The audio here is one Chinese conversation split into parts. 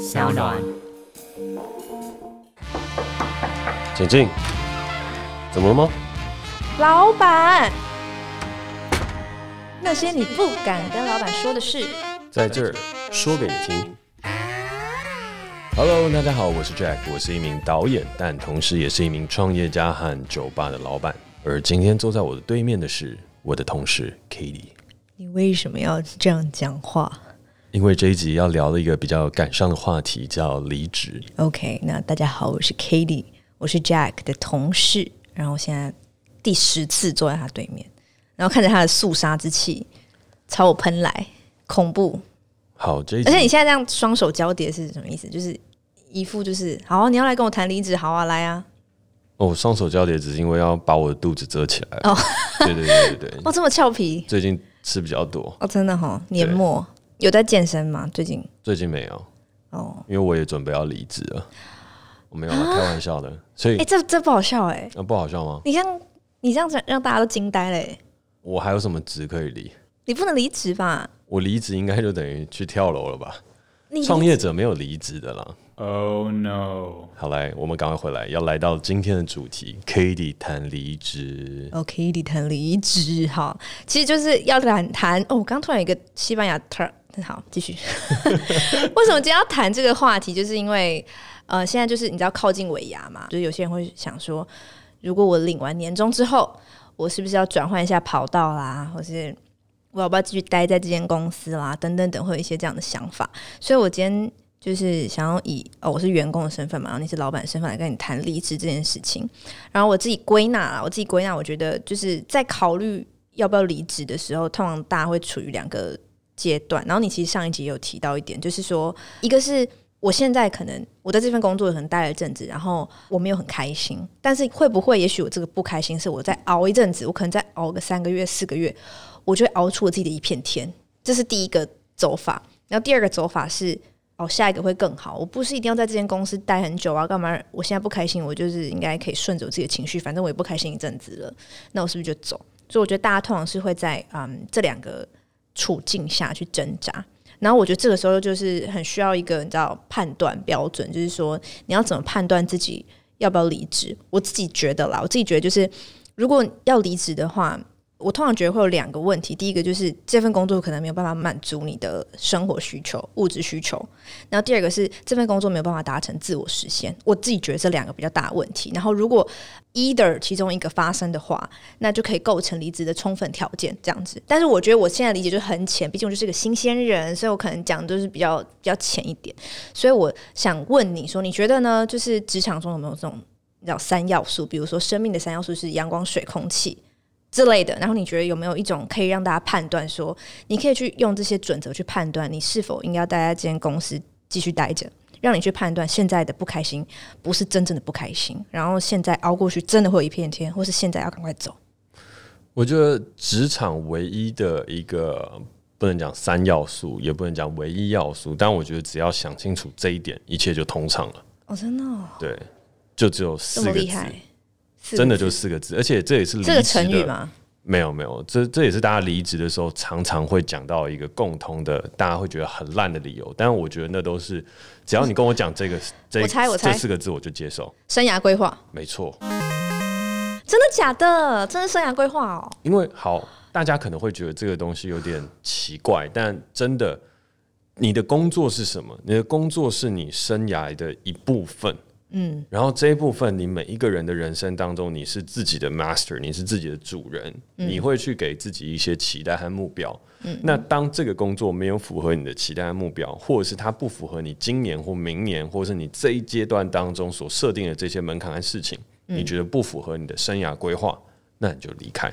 小暖。请进。怎么了吗？老板，那些你不敢跟老板说的事，在这儿说给你听。Hello，大家好，我是 Jack，我是一名导演，但同时也是一名创业家和酒吧的老板。而今天坐在我的对面的是我的同事 Kitty。你为什么要这样讲话？因为这一集要聊的一个比较感伤的话题，叫离职。OK，那大家好，我是 Katie，我是 Jack 的同事。然后现在第十次坐在他对面，然后看着他的肃杀之气朝我喷来，恐怖。好，这一集而且你现在这样双手交叠是什么意思？就是一副就是好，你要来跟我谈离职，好啊，来啊。哦，双手交叠只是因为要把我的肚子遮起来。哦，对对对对对。哦，这么俏皮。最近吃比较多。哦，真的哈、哦。年末有在健身吗？最近？最近没有。哦，因为我也准备要离职了。我没有开玩笑的，啊、所以哎、欸，这这不好笑哎、欸，那、啊、不好笑吗？你像你这样子让大家都惊呆嘞、欸。我还有什么职可以离？你不能离职吧？我离职应该就等于去跳楼了吧？创业者没有离职的啦。Oh no！好来，我们赶快回来，要来到今天的主题，Katie 谈离职。哦，Katie 谈离职，好，其实就是要谈谈。哦，我刚突然有一个西班牙 turn，好，继续。为什么今天要谈这个话题？就是因为。呃，现在就是你知道靠近尾牙嘛，就是有些人会想说，如果我领完年终之后，我是不是要转换一下跑道啦，或是我要不要继续待在这间公司啦，等等等，会有一些这样的想法。所以我今天就是想要以哦，我是员工的身份嘛，然后你是老板身份来跟你谈离职这件事情。然后我自己归纳啦，我自己归纳，我觉得就是在考虑要不要离职的时候，通常大家会处于两个阶段。然后你其实上一集有提到一点，就是说一个是。我现在可能我在这份工作可能待了一阵子，然后我没有很开心，但是会不会也许我这个不开心是我再熬一阵子，我可能再熬个三个月、四个月，我就会熬出我自己的一片天。这是第一个走法。然后第二个走法是哦，下一个会更好。我不是一定要在这间公司待很久啊，干嘛？我现在不开心，我就是应该可以顺着我自己的情绪，反正我也不开心一阵子了，那我是不是就走？所以我觉得大家通常是会在嗯这两个处境下去挣扎。然后我觉得这个时候就是很需要一个你知道判断标准，就是说你要怎么判断自己要不要离职？我自己觉得啦，我自己觉得就是如果要离职的话。我通常觉得会有两个问题，第一个就是这份工作可能没有办法满足你的生活需求、物质需求，然后第二个是这份工作没有办法达成自我实现。我自己觉得这两个比较大的问题。然后如果 either 其中一个发生的话，那就可以构成离职的充分条件，这样子。但是我觉得我现在理解就很浅，毕竟我就是个新鲜人，所以我可能讲的都是比较比较浅一点。所以我想问你说，你觉得呢？就是职场中有没有这种你知道三要素？比如说生命的三要素是阳光、水、空气。之类的，然后你觉得有没有一种可以让大家判断说，你可以去用这些准则去判断你是否应该要待在这间公司继续待着，让你去判断现在的不开心不是真正的不开心，然后现在熬过去真的会有一片天，或是现在要赶快走。我觉得职场唯一的一个不能讲三要素，也不能讲唯一要素，但我觉得只要想清楚这一点，一切就通畅了。哦，真的哦？对，就只有四个字。真的就四个字，而且这也是这个成语吗？没有没有，这这也是大家离职的时候常常会讲到一个共通的，大家会觉得很烂的理由。但我觉得那都是，只要你跟我讲这个，这我猜我猜这四个字我就接受。生涯规划，没错。真的假的？真的生涯规划哦。因为好，大家可能会觉得这个东西有点奇怪，但真的，你的工作是什么？你的工作是你生涯的一部分。嗯，然后这一部分，你每一个人的人生当中，你是自己的 master，你是自己的主人，嗯、你会去给自己一些期待和目标。嗯，那当这个工作没有符合你的期待和目标，或者是它不符合你今年或明年，或者是你这一阶段当中所设定的这些门槛和事情，嗯、你觉得不符合你的生涯规划，那你就离开。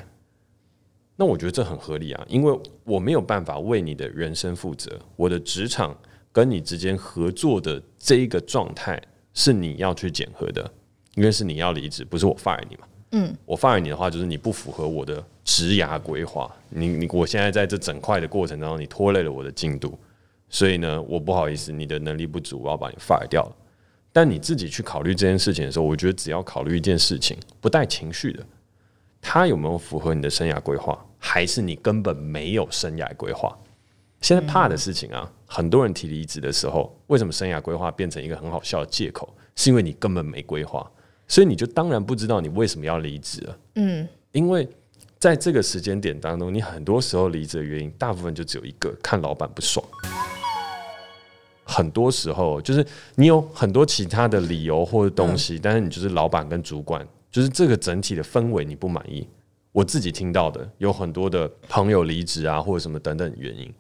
那我觉得这很合理啊，因为我没有办法为你的人生负责，我的职场跟你之间合作的这一个状态。是你要去检核的，因为是你要离职，不是我 fire 你嘛。嗯，我 fire 你的话，就是你不符合我的职涯规划。你你，我现在在这整块的过程当中，你拖累了我的进度，所以呢，我不好意思，你的能力不足，我要把你 fire 掉了。但你自己去考虑这件事情的时候，我觉得只要考虑一件事情，不带情绪的，他有没有符合你的生涯规划，还是你根本没有生涯规划？现在怕的事情啊，很多人提离职的时候，为什么生涯规划变成一个很好笑的借口？是因为你根本没规划，所以你就当然不知道你为什么要离职了。嗯，因为在这个时间点当中，你很多时候离职的原因，大部分就只有一个：看老板不爽。很多时候就是你有很多其他的理由或者东西，嗯、但是你就是老板跟主管，就是这个整体的氛围你不满意。我自己听到的有很多的朋友离职啊，或者什么等等原因。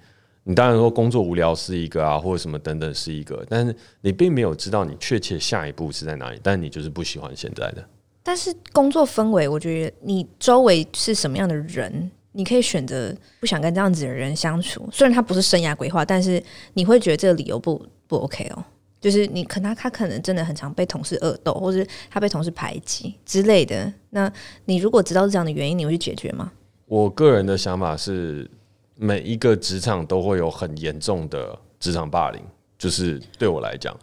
你当然说工作无聊是一个啊，或者什么等等是一个，但是你并没有知道你确切下一步是在哪里，但你就是不喜欢现在的。但是工作氛围，我觉得你周围是什么样的人，你可以选择不想跟这样子的人相处。虽然他不是生涯规划，但是你会觉得这个理由不不 OK 哦。就是你可能他可能真的很常被同事恶斗，或者他被同事排挤之类的。那你如果知道是这样的原因，你会去解决吗？我个人的想法是。每一个职场都会有很严重的职场霸凌，就是对我来讲，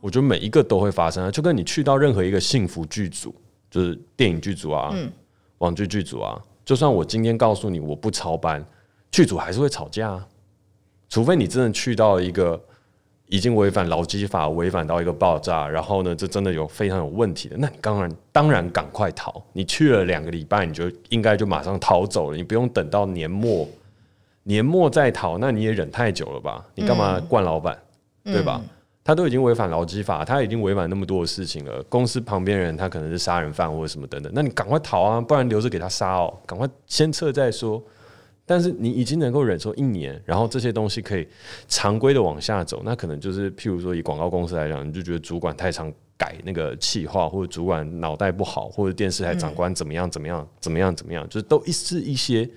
我觉得每一个都会发生啊。就跟你去到任何一个幸福剧组，就是电影剧组啊、嗯、网剧剧组啊，就算我今天告诉你我不超班，剧组还是会吵架啊。除非你真的去到一个已经违反劳基法、违反到一个爆炸，然后呢，这真的有非常有问题的，那你当然当然赶快逃。你去了两个礼拜，你就应该就马上逃走了，你不用等到年末。年末再逃，那你也忍太久了吧？你干嘛惯老板，嗯、对吧？他都已经违反劳基法，他已经违反那么多的事情了。公司旁边人他可能是杀人犯或者什么等等，那你赶快逃啊，不然留着给他杀哦。赶快先撤再说。但是你已经能够忍受一年，然后这些东西可以常规的往下走，那可能就是譬如说以广告公司来讲，你就觉得主管太常改那个气话，或者主管脑袋不好，或者电视台长官怎么样怎么样怎么样怎么样，就是都是一些。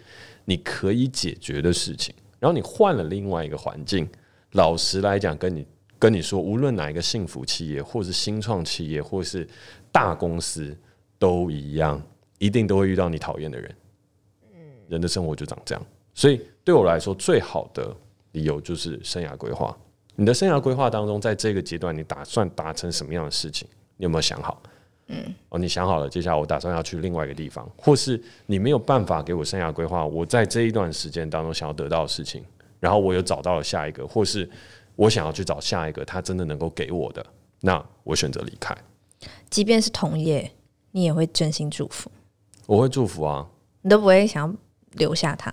你可以解决的事情，然后你换了另外一个环境。老实来讲，跟你跟你说，无论哪一个幸福企业，或是新创企业，或是大公司，都一样，一定都会遇到你讨厌的人。嗯人的生活就长这样。所以对我来说，最好的理由就是生涯规划。你的生涯规划当中，在这个阶段，你打算达成什么样的事情？你有没有想好？嗯，哦，你想好了，接下来我打算要去另外一个地方，或是你没有办法给我生涯规划，我在这一段时间当中想要得到的事情，然后我又找到了下一个，或是我想要去找下一个，他真的能够给我的，那我选择离开。即便是同业，你也会真心祝福？我会祝福啊，你都不会想要留下他。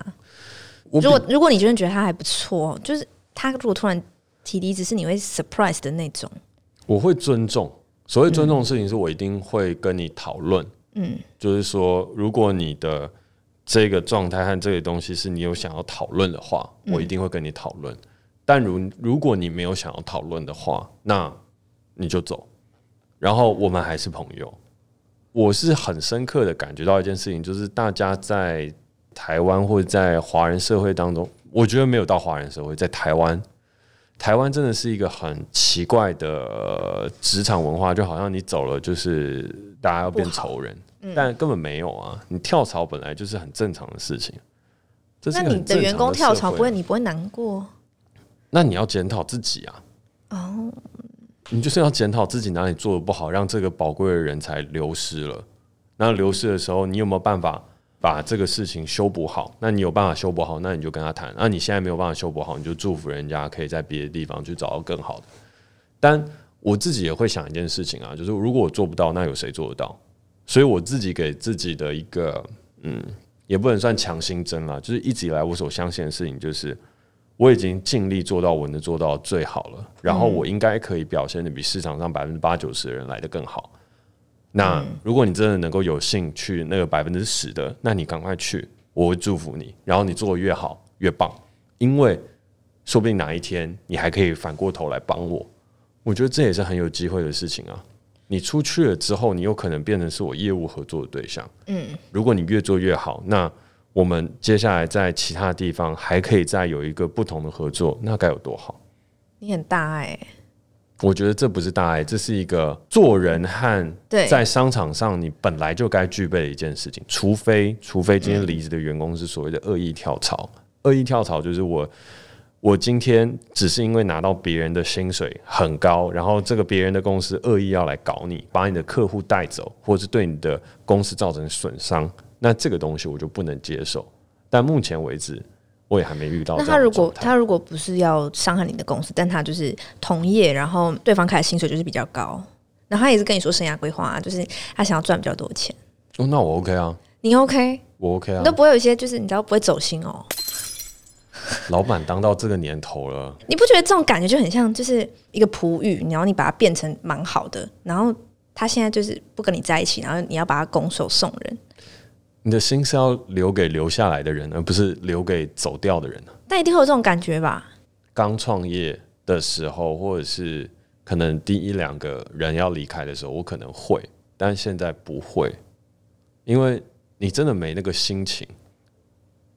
如果如果你真的觉得他还不错，就是他如果突然提离职，是你会 surprise 的那种？我会尊重。所谓尊重的事情，是我一定会跟你讨论。嗯，就是说，如果你的这个状态和这个东西是你有想要讨论的话，我一定会跟你讨论。但如如果你没有想要讨论的话，那你就走。然后我们还是朋友。我是很深刻的感觉到一件事情，就是大家在台湾或者在华人社会当中，我觉得没有到华人社会，在台湾。台湾真的是一个很奇怪的职场文化，就好像你走了就是大家要变仇人，嗯、但根本没有啊！你跳槽本来就是很正常的事情。这是的，那你的员工跳槽不会，你不会难过？那你要检讨自己啊！哦，你就是要检讨自己哪里做的不好，让这个宝贵的人才流失了。那流失的时候，你有没有办法？把这个事情修补好，那你有办法修补好，那你就跟他谈。那你现在没有办法修补好，你就祝福人家可以在别的地方去找到更好的。但我自己也会想一件事情啊，就是如果我做不到，那有谁做得到？所以我自己给自己的一个，嗯，也不能算强心针啊，就是一直以来我所相信的事情，就是我已经尽力做到我能做到最好了，然后我应该可以表现得比市场上百分之八九十的人来得更好。那如果你真的能够有幸去那个百分之十的，那你赶快去，我会祝福你。然后你做的越好越棒，因为说不定哪一天你还可以反过头来帮我。我觉得这也是很有机会的事情啊！你出去了之后，你有可能变成是我业务合作的对象。嗯，如果你越做越好，那我们接下来在其他地方还可以再有一个不同的合作，那该有多好！你很大爱。我觉得这不是大爱，这是一个做人和在商场上你本来就该具备的一件事情。除非，除非今天离职的员工是所谓的恶意跳槽。恶意跳槽就是我，我今天只是因为拿到别人的薪水很高，然后这个别人的公司恶意要来搞你，把你的客户带走，或是对你的公司造成损伤，那这个东西我就不能接受。但目前为止，我也还没遇到。那他如果他如果不是要伤害你的公司，但他就是同业，然后对方开的薪水就是比较高，然后他也是跟你说生涯规划啊，就是他想要赚比较多钱。哦，那我 OK 啊，你 OK，我 OK 啊，你都不会有一些就是你知道不会走心哦。老板当到这个年头了，你不觉得这种感觉就很像就是一个璞玉，然后你把它变成蛮好的，然后他现在就是不跟你在一起，然后你要把它拱手送人。你的心是要留给留下来的人，而不是留给走掉的人。但一定会有这种感觉吧？刚创业的时候，或者是可能第一两个人要离开的时候，我可能会，但现在不会，因为你真的没那个心情。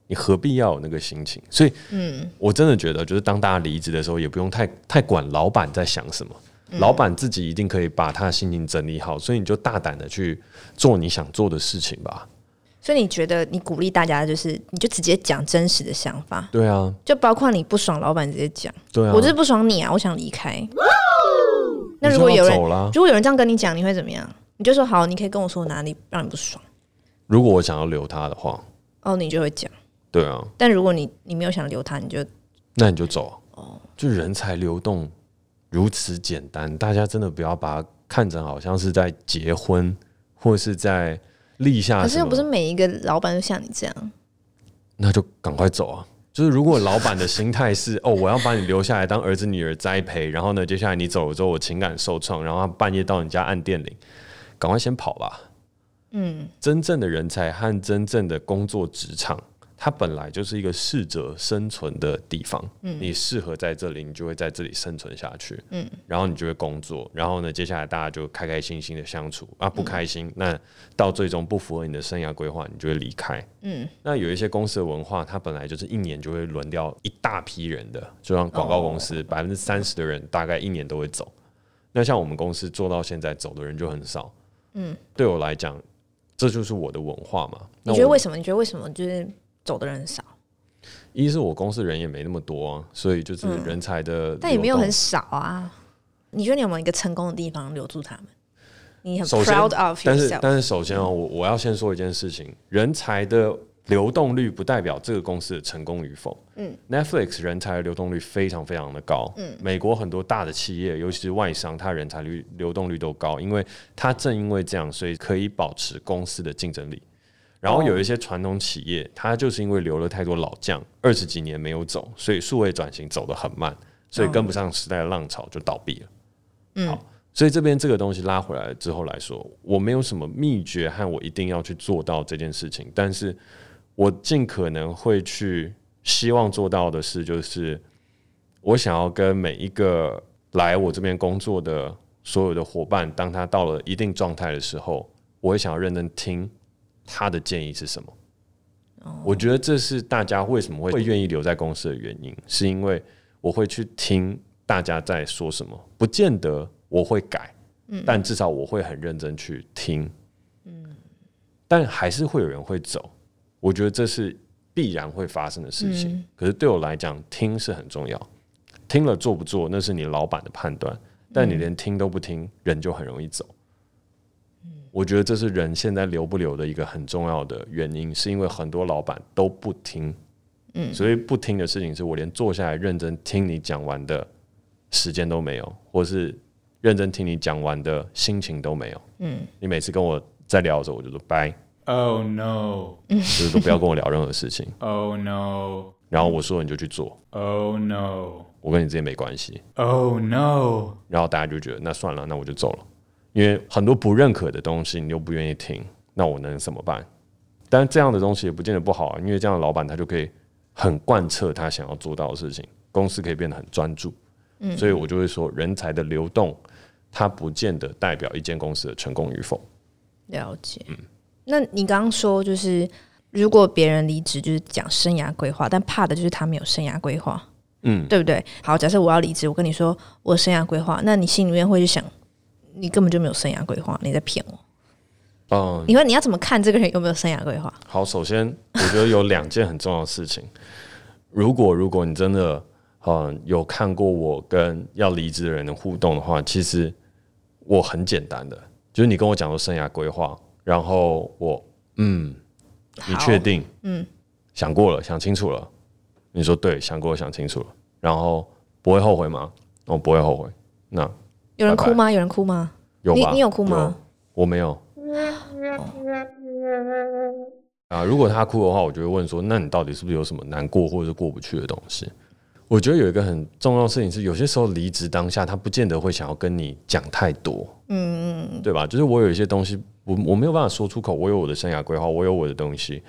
你何必要有那个心情？所以，嗯，我真的觉得，就是当大家离职的时候，也不用太太管老板在想什么，嗯、老板自己一定可以把他的心情整理好。所以，你就大胆的去做你想做的事情吧。所以，你觉得你鼓励大家，就是你就直接讲真实的想法。对啊，就包括你不爽老板，直接讲。对啊，我就是不爽你啊，我想离开。那如果有人，如果有人这样跟你讲，你会怎么样？你就说好，你可以跟我说哪里让你不爽。如果我想要留他的话，哦，你就会讲。对啊，但如果你你没有想留他，你就那你就走哦。就人才流动如此简单，大家真的不要把它看成好像是在结婚或是在立下。可是又不是每一个老板都像你这样，那就赶快走啊！就是如果老板的心态是 哦，我要把你留下来当儿子女儿栽培，然后呢，接下来你走了之后，我情感受创，然后他半夜到你家按电铃，赶快先跑吧。嗯，真正的人才和真正的工作职场。它本来就是一个适者生存的地方，嗯，你适合在这里，你就会在这里生存下去，嗯，然后你就会工作，然后呢，接下来大家就开开心心的相处。啊，不开心，嗯，那到最终不符合你的生涯规划，你就会离开，嗯，那有一些公司的文化，它本来就是一年就会轮掉一大批人的，就像广告公司，百分之三十的人大概一年都会走，那像我们公司做到现在走的人就很少，嗯，对我来讲，这就是我的文化嘛。你觉得为什么？你觉得为什么？就是。走的人少，一是我公司人也没那么多啊，所以就是人才的、嗯，但也没有很少啊。你觉得你有没有一个成功的地方留住他们？你很 proud of。但是但是首先啊、喔，我我要先说一件事情：人才的流动率不代表这个公司的成功与否。嗯，Netflix 人才的流动率非常非常的高。嗯，美国很多大的企业，尤其是外商，它人才率流动率都高，因为它正因为这样，所以可以保持公司的竞争力。然后有一些传统企业，它就是因为留了太多老将，二十几年没有走，所以数位转型走得很慢，所以跟不上时代的浪潮就倒闭了。嗯，好，所以这边这个东西拉回来之后来说，我没有什么秘诀和我一定要去做到这件事情，但是我尽可能会去希望做到的事，就是我想要跟每一个来我这边工作的所有的伙伴，当他到了一定状态的时候，我会想要认真听。他的建议是什么？我觉得这是大家为什么会会愿意留在公司的原因，是因为我会去听大家在说什么，不见得我会改，但至少我会很认真去听，嗯。但还是会有人会走，我觉得这是必然会发生的事情。可是对我来讲，听是很重要，听了做不做那是你老板的判断，但你连听都不听，人就很容易走。我觉得这是人现在留不留的一个很重要的原因，是因为很多老板都不听，嗯，所以不听的事情是我连坐下来认真听你讲完的时间都没有，或是认真听你讲完的心情都没有，嗯，你每次跟我在聊的时候，我就说拜，Oh no，就是都不要跟我聊任何事情，Oh no，然后我说你就去做，Oh no，我跟你之间没关系，Oh no，然后大家就觉得那算了，那我就走了。因为很多不认可的东西，你又不愿意听，那我能怎么办？但这样的东西也不见得不好啊，因为这样的老板他就可以很贯彻他想要做到的事情，公司可以变得很专注。嗯，所以我就会说，人才的流动，它不见得代表一间公司的成功与否。了解。嗯，那你刚刚说就是，如果别人离职就是讲生涯规划，但怕的就是他没有生涯规划，嗯，对不对？好，假设我要离职，我跟你说我生涯规划，那你心里面会去想。你根本就没有生涯规划，你在骗我。嗯，你说你要怎么看这个人有没有生涯规划？好，首先我觉得有两件很重要的事情。如果如果你真的嗯有看过我跟要离职的人的互动的话，其实我很简单的，就是你跟我讲说生涯规划，然后我嗯，你确定？嗯，想过了，想清楚了，你说对，想过想清楚了，然后不会后悔吗？我不会后悔。那有人哭吗？有人哭吗？有吧？你你有哭吗？我没有。哦、啊，如果他哭的话，我就会问说：那你到底是不是有什么难过或者是过不去的东西？我觉得有一个很重要的事情是，有些时候离职当下，他不见得会想要跟你讲太多，嗯嗯，对吧？就是我有一些东西，我我没有办法说出口，我有我的生涯规划，我有我的东西，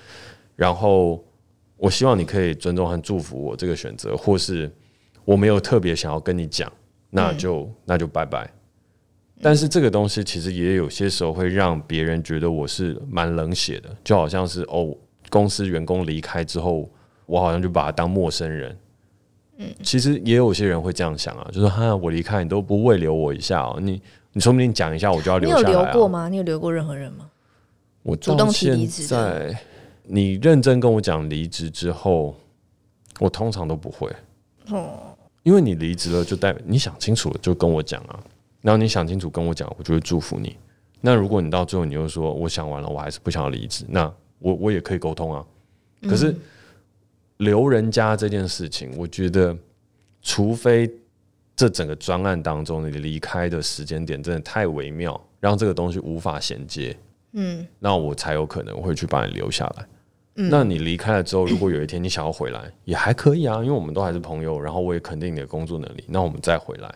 然后我希望你可以尊重和祝福我这个选择，或是我没有特别想要跟你讲，那就、嗯、那就拜拜。但是这个东西其实也有些时候会让别人觉得我是蛮冷血的，就好像是哦，公司员工离开之后，我好像就把他当陌生人。嗯，其实也有些人会这样想啊，就是哈，我离开你都不慰留我一下哦，你你说不定讲一下我就要留下来。你有留过吗？你有留过任何人吗？我主动提离职。在你认真跟我讲离职之后，我通常都不会哦，因为你离职了就代表你想清楚了就跟我讲啊，然后你想清楚跟我讲，我就会祝福你。那如果你到最后你又说我想完了，我还是不想要离职，那我我也可以沟通啊。可是。嗯留人家这件事情，我觉得，除非这整个专案当中你离开的时间点真的太微妙，让这个东西无法衔接，嗯，那我才有可能会去把你留下来。嗯，那你离开了之后，如果有一天你想要回来，也还可以啊，因为我们都还是朋友，然后我也肯定你的工作能力，那我们再回来。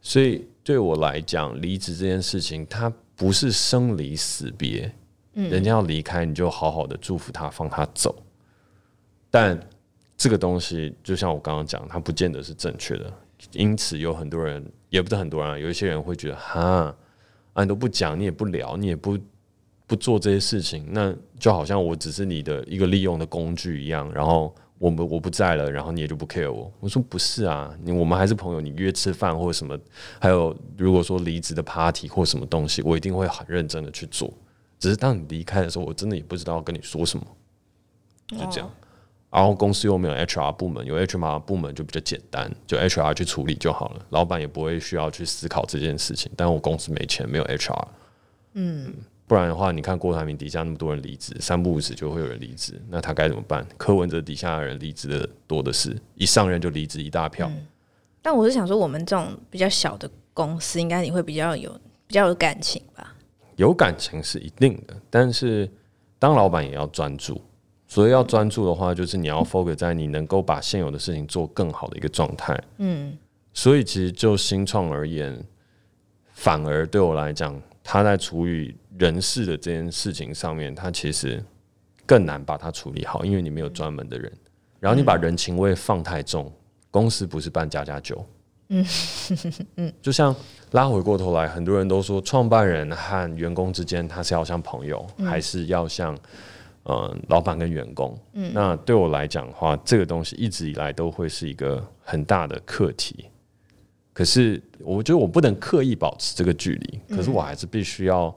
所以对我来讲，离职这件事情，它不是生离死别，嗯，人家要离开，你就好好的祝福他，放他走。但这个东西，就像我刚刚讲，它不见得是正确的。因此，有很多人，也不是很多人，啊有一些人会觉得，哈，啊，你都不讲，你也不聊，你也不不做这些事情，那就好像我只是你的一个利用的工具一样。然后我们我不在了，然后你也就不 care 我。我说不是啊，你我们还是朋友，你约吃饭或者什么，还有如果说离职的 party 或什么东西，我一定会很认真的去做。只是当你离开的时候，我真的也不知道要跟你说什么，就这样。然后公司又没有 HR 部门，有 HR 部门就比较简单，就 HR 去处理就好了，老板也不会需要去思考这件事情。但我公司没钱，没有 HR，嗯，不然的话，你看郭台铭底下那么多人离职，三不五时就会有人离职，那他该怎么办？柯文哲底下的人离职的多的是，一上任就离职一大票。嗯。但我是想说，我们这种比较小的公司，应该你会比较有比较有感情吧？有感情是一定的，但是当老板也要专注。所以要专注的话，就是你要 focus 在你能够把现有的事情做更好的一个状态。嗯，所以其实就新创而言，反而对我来讲，他在处理人事的这件事情上面，他其实更难把它处理好，因为你没有专门的人。然后你把人情味放太重，公司不是办家家酒。嗯嗯，就像拉回过头来，很多人都说，创办人和员工之间，他是要像朋友，还是要像？嗯，老板跟员工，嗯，那对我来讲的话，这个东西一直以来都会是一个很大的课题。可是，我觉得我不能刻意保持这个距离，可是我还是必须要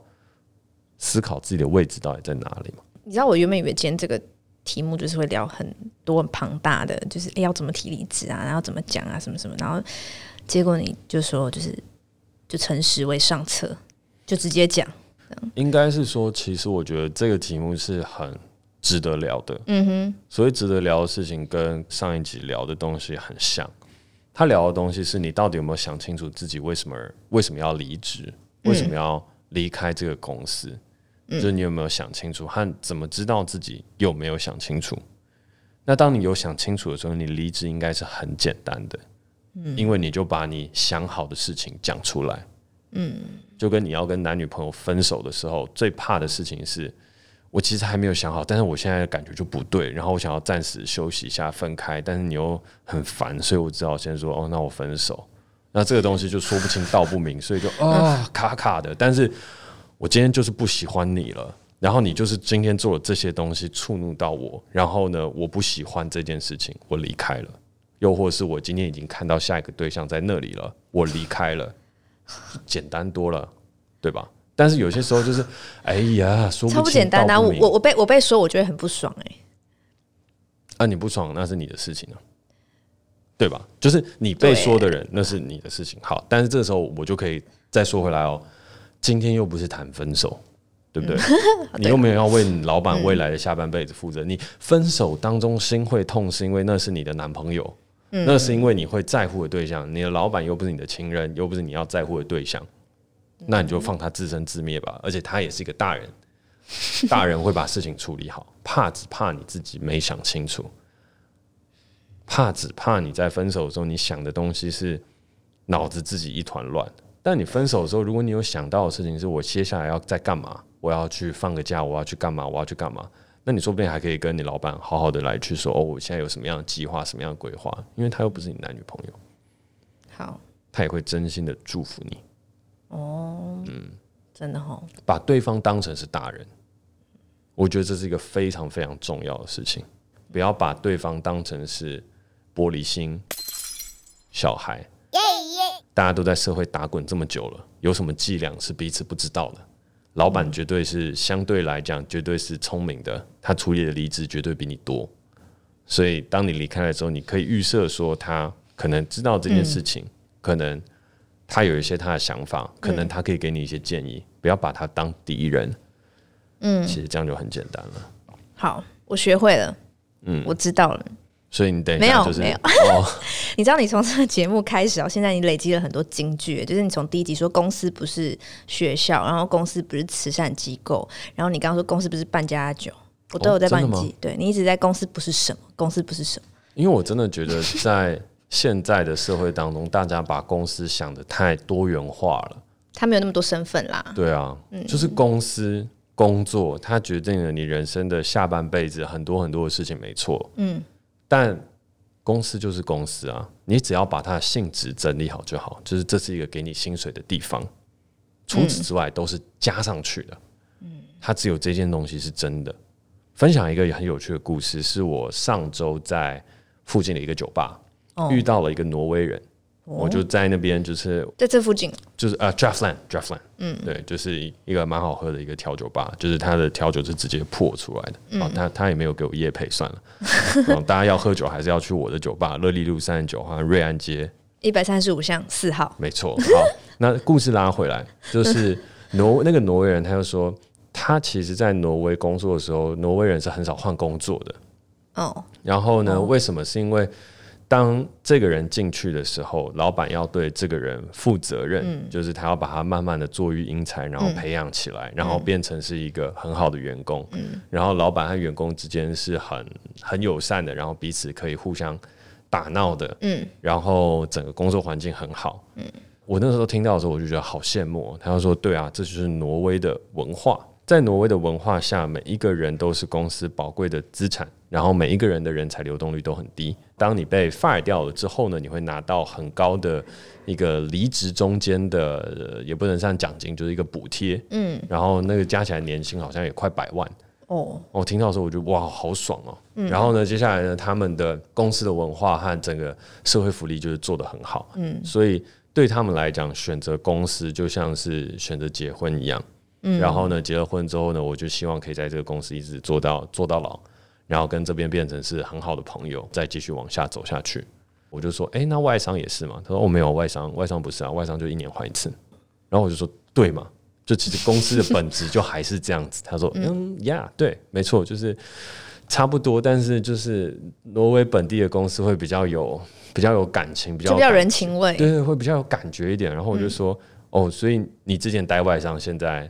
思考自己的位置到底在哪里嘛。你知道，我原本以为今天这个题目就是会聊很多很庞大的，就是要怎么提离职啊，然后怎么讲啊，什么什么，然后结果你就说，就是就诚实为上策，就直接讲。应该是说，其实我觉得这个题目是很值得聊的。嗯哼，所以值得聊的事情跟上一集聊的东西很像。他聊的东西是你到底有没有想清楚自己为什么为什么要离职，为什么要离开这个公司？嗯，就是你有没有想清楚，和怎么知道自己有没有想清楚？那当你有想清楚的时候，你离职应该是很简单的，嗯，因为你就把你想好的事情讲出来。嗯，就跟你要跟男女朋友分手的时候，最怕的事情是，我其实还没有想好，但是我现在的感觉就不对，然后我想要暂时休息一下，分开，但是你又很烦，所以我只好先说，哦，那我分手。那这个东西就说不清道不明，所以就啊卡卡的。但是我今天就是不喜欢你了，然后你就是今天做了这些东西触怒到我，然后呢，我不喜欢这件事情，我离开了。又或是我今天已经看到下一个对象在那里了，我离开了。简单多了，对吧？但是有些时候就是，哎呀，说不超不简单啊！我我我被我被说，我觉得很不爽哎、欸。啊，你不爽那是你的事情啊，对吧？就是你被说的人，那是你的事情。好，但是这时候我就可以再说回来哦。今天又不是谈分手，对不对？你又没有要为你老板未来的下半辈子负责。你分手当中心会痛，是因为那是你的男朋友，那是因为你会在乎的对象。你的老板又不是你的情人，又不是你要在乎的对象，那你就放他自生自灭吧。而且他也是一个大人，大人会把事情处理好。怕只怕你自己没想清楚，怕只怕你在分手的时候，你想的东西是脑子自己一团乱。但你分手的时候，如果你有想到的事情是我接下来要再干嘛，我要去放个假，我要去干嘛，我要去干嘛，那你说不定还可以跟你老板好好的来去说，哦，我现在有什么样的计划，什么样的规划，因为他又不是你男女朋友，好，他也会真心的祝福你。哦，嗯，真的哦，把对方当成是大人，我觉得这是一个非常非常重要的事情，不要把对方当成是玻璃心小孩。大家都在社会打滚这么久了，有什么伎俩是彼此不知道的？老板绝对是相对来讲绝对是聪明的，他处理的离职绝对比你多。所以当你离开的时候，你可以预设说他可能知道这件事情，嗯、可能他有一些他的想法，可能他可以给你一些建议，不要把他当敌人。嗯，其实这样就很简单了。好，我学会了。嗯，我知道了。所以你等一下就是没有没有，你知道你从这个节目开始到现在，你累积了很多金句，就是你从第一集说公司不是学校，然后公司不是慈善机构，然后你刚刚说公司不是半家酒，我都有在帮你记。对，你一直在公司不是什么，公司不是什么。因为我真的觉得在现在的社会当中，大家把公司想的太多元化了，他没有那么多身份啦。对啊，就是公司工作，它决定了你人生的下半辈子很多很多的事情，没错。嗯。但公司就是公司啊，你只要把它的性质整理好就好。就是这是一个给你薪水的地方，除此之外都是加上去的。嗯，它只有这件东西是真的。分享一个很有趣的故事，是我上周在附近的一个酒吧遇到了一个挪威人。我就在那边，就是在这附近，就是呃，Draftland，Draftland，嗯，对，就是一个蛮好喝的一个调酒吧，就是他的调酒是直接破出来的，嗯、哦，他他也没有给我夜配，算了，嗯，大家要喝酒还是要去我的酒吧，乐利路三十九号瑞安街一百三十五巷四号，没错。好，那故事拉回来，就是挪那个挪威人，他就说，他其实，在挪威工作的时候，挪威人是很少换工作的，哦，然后呢，哦、为什么？是因为当这个人进去的时候，老板要对这个人负责任，嗯、就是他要把他慢慢的做育英才，然后培养起来，嗯、然后变成是一个很好的员工。嗯、然后老板和员工之间是很很友善的，然后彼此可以互相打闹的。嗯、然后整个工作环境很好。嗯、我那时候听到的时候，我就觉得好羡慕。他就说：“对啊，这就是挪威的文化。”在挪威的文化下，每一个人都是公司宝贵的资产，然后每一个人的人才流动率都很低。当你被 fire 掉了之后呢，你会拿到很高的一个离职中间的，也不能算奖金，就是一个补贴。嗯，然后那个加起来年薪好像也快百万。哦，我听到的时候我觉得哇，好爽哦。嗯，然后呢，接下来呢，他们的公司的文化和整个社会福利就是做得很好。嗯，所以对他们来讲，选择公司就像是选择结婚一样。嗯、然后呢，结了婚之后呢，我就希望可以在这个公司一直做到做到老，然后跟这边变成是很好的朋友，再继续往下走下去。我就说，哎，那外商也是嘛？他说，哦，没有外商，外商不是啊，外商就一年换一次。然后我就说，对嘛，就其实公司的本质就还是这样子。他说，嗯呀，对，没错，就是差不多，但是就是挪威本地的公司会比较有比较有感情，比较比较人情味，对对，会比较有感觉一点。然后我就说，嗯、哦，所以你之前待外商，现在。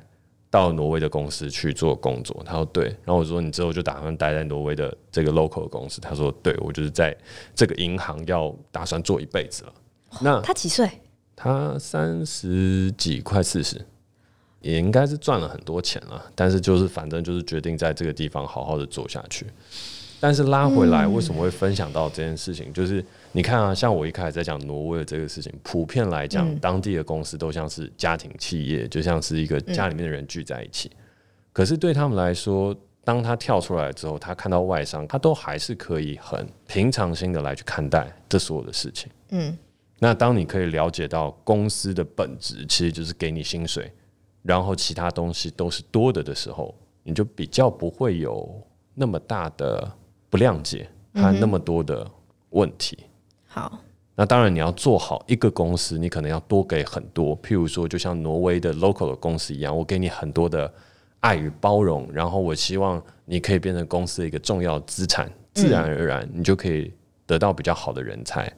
到挪威的公司去做工作，他说对，然后我说，你之后就打算待在挪威的这个 local 的公司，他说对，我就是在这个银行要打算做一辈子了。那他几岁？他三十几，快四十，也应该是赚了很多钱了，但是就是反正就是决定在这个地方好好的做下去。但是拉回来，为什么会分享到这件事情？嗯、就是你看啊，像我一开始在讲挪威的这个事情，普遍来讲，嗯、当地的公司都像是家庭企业，就像是一个家里面的人聚在一起。嗯、可是对他们来说，当他跳出来之后，他看到外商，他都还是可以很平常心的来去看待这所有的事情。嗯，那当你可以了解到公司的本质其实就是给你薪水，然后其他东西都是多的的时候，你就比较不会有那么大的。不谅解他那么多的问题。嗯、好，那当然你要做好一个公司，你可能要多给很多。譬如说，就像挪威的 local 的公司一样，我给你很多的爱与包容，然后我希望你可以变成公司的一个重要资产，自然而然你就可以得到比较好的人才。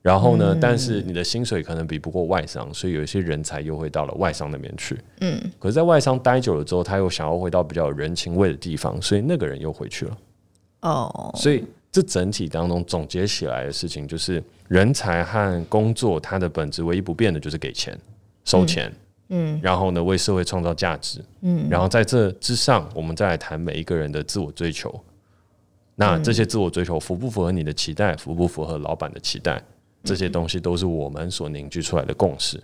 然后呢，但是你的薪水可能比不过外商，所以有一些人才又会到了外商那边去。嗯，可是，在外商待久了之后，他又想要回到比较有人情味的地方，所以那个人又回去了。哦，所以这整体当中总结起来的事情就是，人才和工作它的本质唯一不变的就是给钱、收钱。嗯，然后呢，为社会创造价值。嗯，然后在这之上，我们再来谈每一个人的自我追求。那这些自我追求符不符合你的期待？符不符合老板的期待？这些东西都是我们所凝聚出来的共识，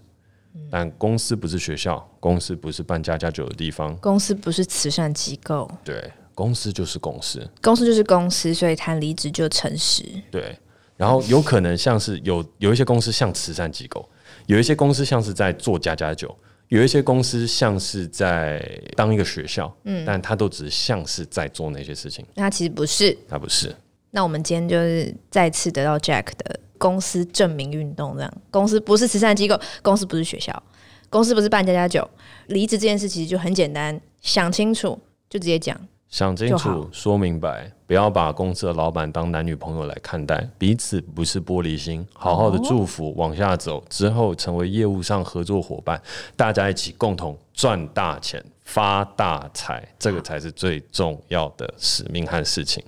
但公司不是学校，公司不是办家家酒的地方，公司不是慈善机构，对，公司就是公司，公司就是公司，所以谈离职就诚实，对。然后有可能像是有有一些公司像慈善机构，有一些公司像是在做家家酒，有一些公司像是在当一个学校，嗯，但他都只是像是在做那些事情，那其实不是，它不是。那我们今天就是再次得到 Jack 的。公司证明运动，这样公司不是慈善机构，公司不是学校，公司不是办家家酒。离职这件事其实就很简单，想清楚就直接讲，想清楚说明白，不要把公司的老板当男女朋友来看待，彼此不是玻璃心，好好的祝福，哦、往下走之后成为业务上合作伙伴，大家一起共同赚大钱发大财，这个才是最重要的使命和事情。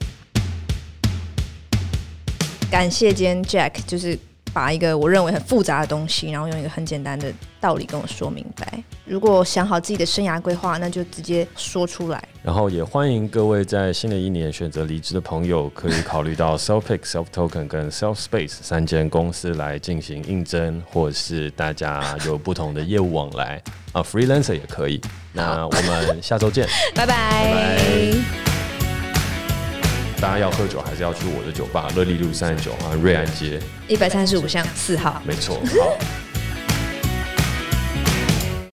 感谢今天 Jack，就是把一个我认为很复杂的东西，然后用一个很简单的道理跟我说明白。如果想好自己的生涯规划，那就直接说出来。然后也欢迎各位在新的一年选择离职的朋友，可以考虑到 Selfpick、Self Token 跟 Self Space 三间公司来进行应征，或者是大家有不同的业务往来啊，Freelancer 也可以。那我们下周见，拜拜。大家要喝酒，还是要去我的酒吧，乐利路三十九号，瑞安街一百三十五巷四号，没错。好。